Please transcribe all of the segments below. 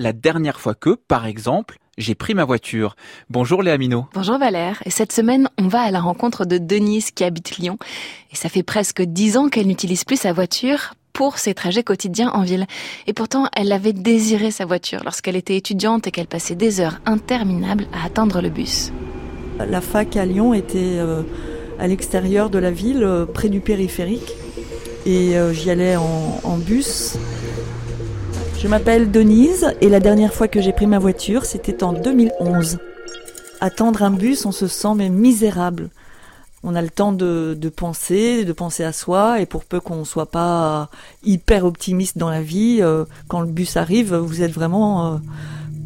la dernière fois que, par exemple, j'ai pris ma voiture. Bonjour Léa Minot. Bonjour Valère. Et cette semaine, on va à la rencontre de Denise qui habite Lyon. Et ça fait presque dix ans qu'elle n'utilise plus sa voiture pour ses trajets quotidiens en ville. Et pourtant, elle avait désiré sa voiture lorsqu'elle était étudiante et qu'elle passait des heures interminables à attendre le bus. La fac à Lyon était euh, à l'extérieur de la ville, euh, près du périphérique. Et euh, j'y allais en, en bus. Je m'appelle Denise et la dernière fois que j'ai pris ma voiture, c'était en 2011. Attendre un bus, on se sent mais misérable. On a le temps de, de penser, de penser à soi, et pour peu qu'on soit pas hyper optimiste dans la vie, euh, quand le bus arrive, vous êtes vraiment euh,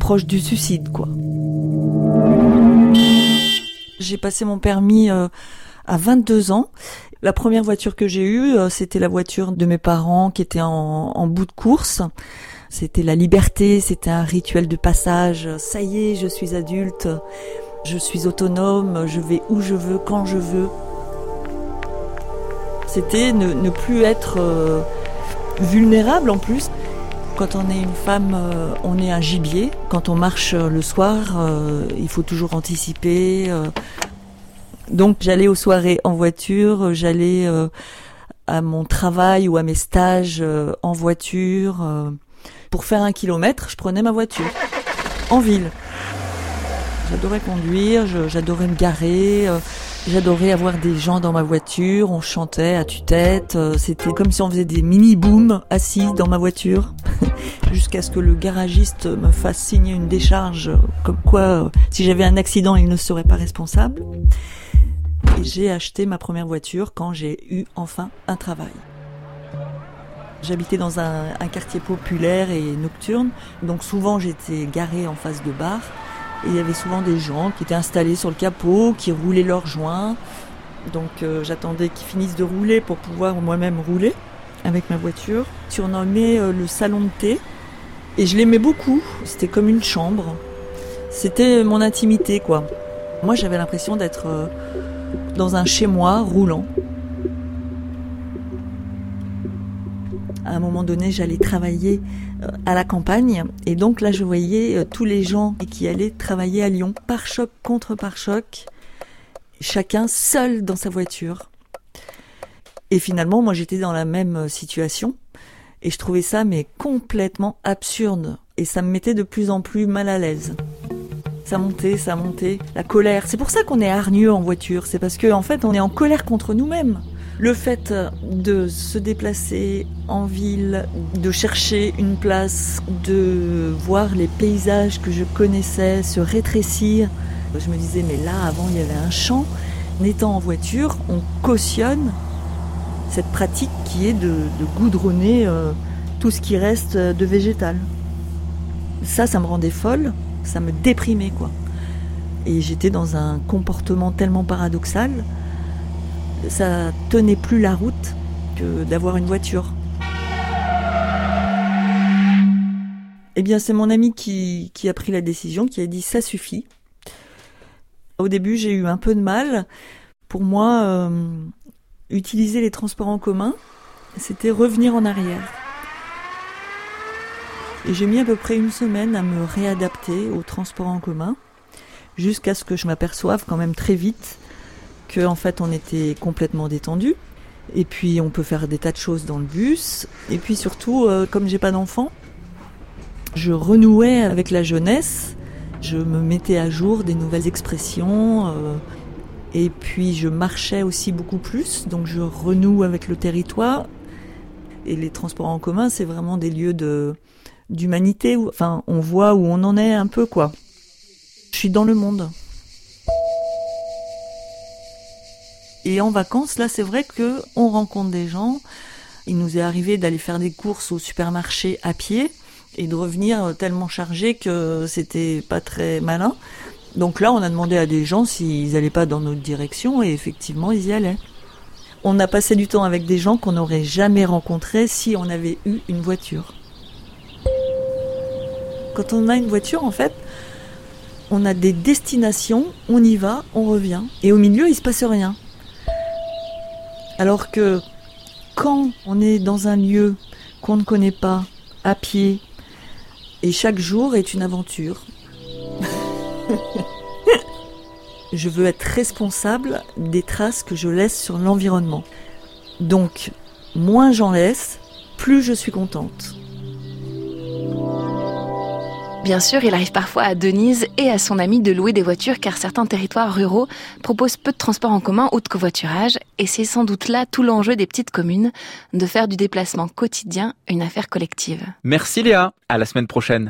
proche du suicide, quoi. J'ai passé mon permis euh, à 22 ans. La première voiture que j'ai eue, c'était la voiture de mes parents qui était en, en bout de course. C'était la liberté, c'était un rituel de passage. Ça y est, je suis adulte, je suis autonome, je vais où je veux, quand je veux. C'était ne, plus être euh, vulnérable en plus. Quand on est une femme, euh, on est un gibier. Quand on marche euh, le soir, il faut toujours anticiper. Donc j'allais aux soirées en voiture, j'allais à mon travail ou à mes stages en voiture. Pour faire un kilomètre, je prenais ma voiture en ville. J'adorais conduire, j'adorais me garer, euh, j'adorais avoir des gens dans ma voiture, on chantait à tue-tête, euh, c'était comme si on faisait des mini-booms assis dans ma voiture, jusqu'à ce que le garagiste me fasse signer une décharge, comme quoi euh, si j'avais un accident, il ne serait pas responsable. Et j'ai acheté ma première voiture quand j'ai eu enfin un travail. J'habitais dans un, quartier populaire et nocturne, donc souvent j'étais garée en face de bar. Et il y avait souvent des gens qui étaient installés sur le capot, qui roulaient leurs joints. Donc euh, j'attendais qu'ils finissent de rouler pour pouvoir moi-même rouler avec ma voiture. Surnommé euh, le salon de thé. Et je l'aimais beaucoup. C'était comme une chambre. C'était mon intimité, quoi. Moi, j'avais l'impression d'être euh, dans un chez-moi roulant. À un moment donné, j'allais travailler euh, à la campagne. Et donc là, je voyais euh, tous les gens qui allaient travailler à Lyon, par choc contre par choc, chacun seul dans sa voiture. Et finalement, moi, j'étais dans la même euh, situation. Et je trouvais ça, mais complètement absurde. Et ça me mettait de plus en plus mal à l'aise. Ça montait, ça montait. La colère. C'est pour ça qu'on est hargneux en voiture. C'est parce qu'en en fait, on est en colère contre nous-mêmes. Le fait de se déplacer en ville, de chercher une place, de voir les paysages que je connaissais se rétrécir, je me disais mais là avant il y avait un champ. En étant en voiture, on cautionne cette pratique qui est de, goudronner euh, tout ce qui reste de végétal. Ça, ça me rendait folle, ça me déprimait quoi. Et j'étais dans un comportement tellement paradoxal ça tenait plus la route que d'avoir une voiture. Eh bien, c'est mon ami qui, a pris la décision, qui a dit ça suffit. Au début, j'ai eu un peu de mal. Pour moi, euh, utiliser les transports en commun, c'était revenir en arrière. Et j'ai mis à peu près une semaine à me réadapter aux transports en commun, jusqu'à ce que je m'aperçoive quand même très vite que en fait on était complètement détendu et puis on peut faire des tas de choses dans le bus. Et puis surtout euh, comme j'ai pas d'enfant je renouais avec la jeunesse. Je me mettais à jour des nouvelles expressions euh, et puis je marchais aussi beaucoup plus. Donc je renoue avec le territoire. Et les transports en commun c'est vraiment des lieux de d'humanité enfin on voit où on en est un peu quoi. Je suis dans le monde Et en vacances, là, c'est vrai que on rencontre des gens. Il nous est arrivé d'aller faire des courses au supermarché à pied et de revenir tellement chargé que c'était pas très malin. Donc là, on a demandé à des gens s'ils n'allaient pas dans notre direction et effectivement, ils y allaient. On a passé du temps avec des gens qu'on n'aurait jamais rencontrés si on avait eu une voiture. Quand on a une voiture, en fait, on a des destinations, on y va, on revient, et au milieu, il se passe rien. Alors que quand on est dans un lieu qu'on ne connaît pas, à pied, Et chaque jour est une aventure. je veux être responsable des traces que je laisse sur l'environnement. Donc, moins j'en laisse, plus je suis contente. Bien sûr, il arrive parfois à Denise et à son ami de louer des voitures car certains territoires ruraux proposent peu de transports en commun ou de covoiturage et c'est sans doute là tout l'enjeu des petites communes de faire du déplacement quotidien une affaire collective. Merci Léa, à la semaine prochaine.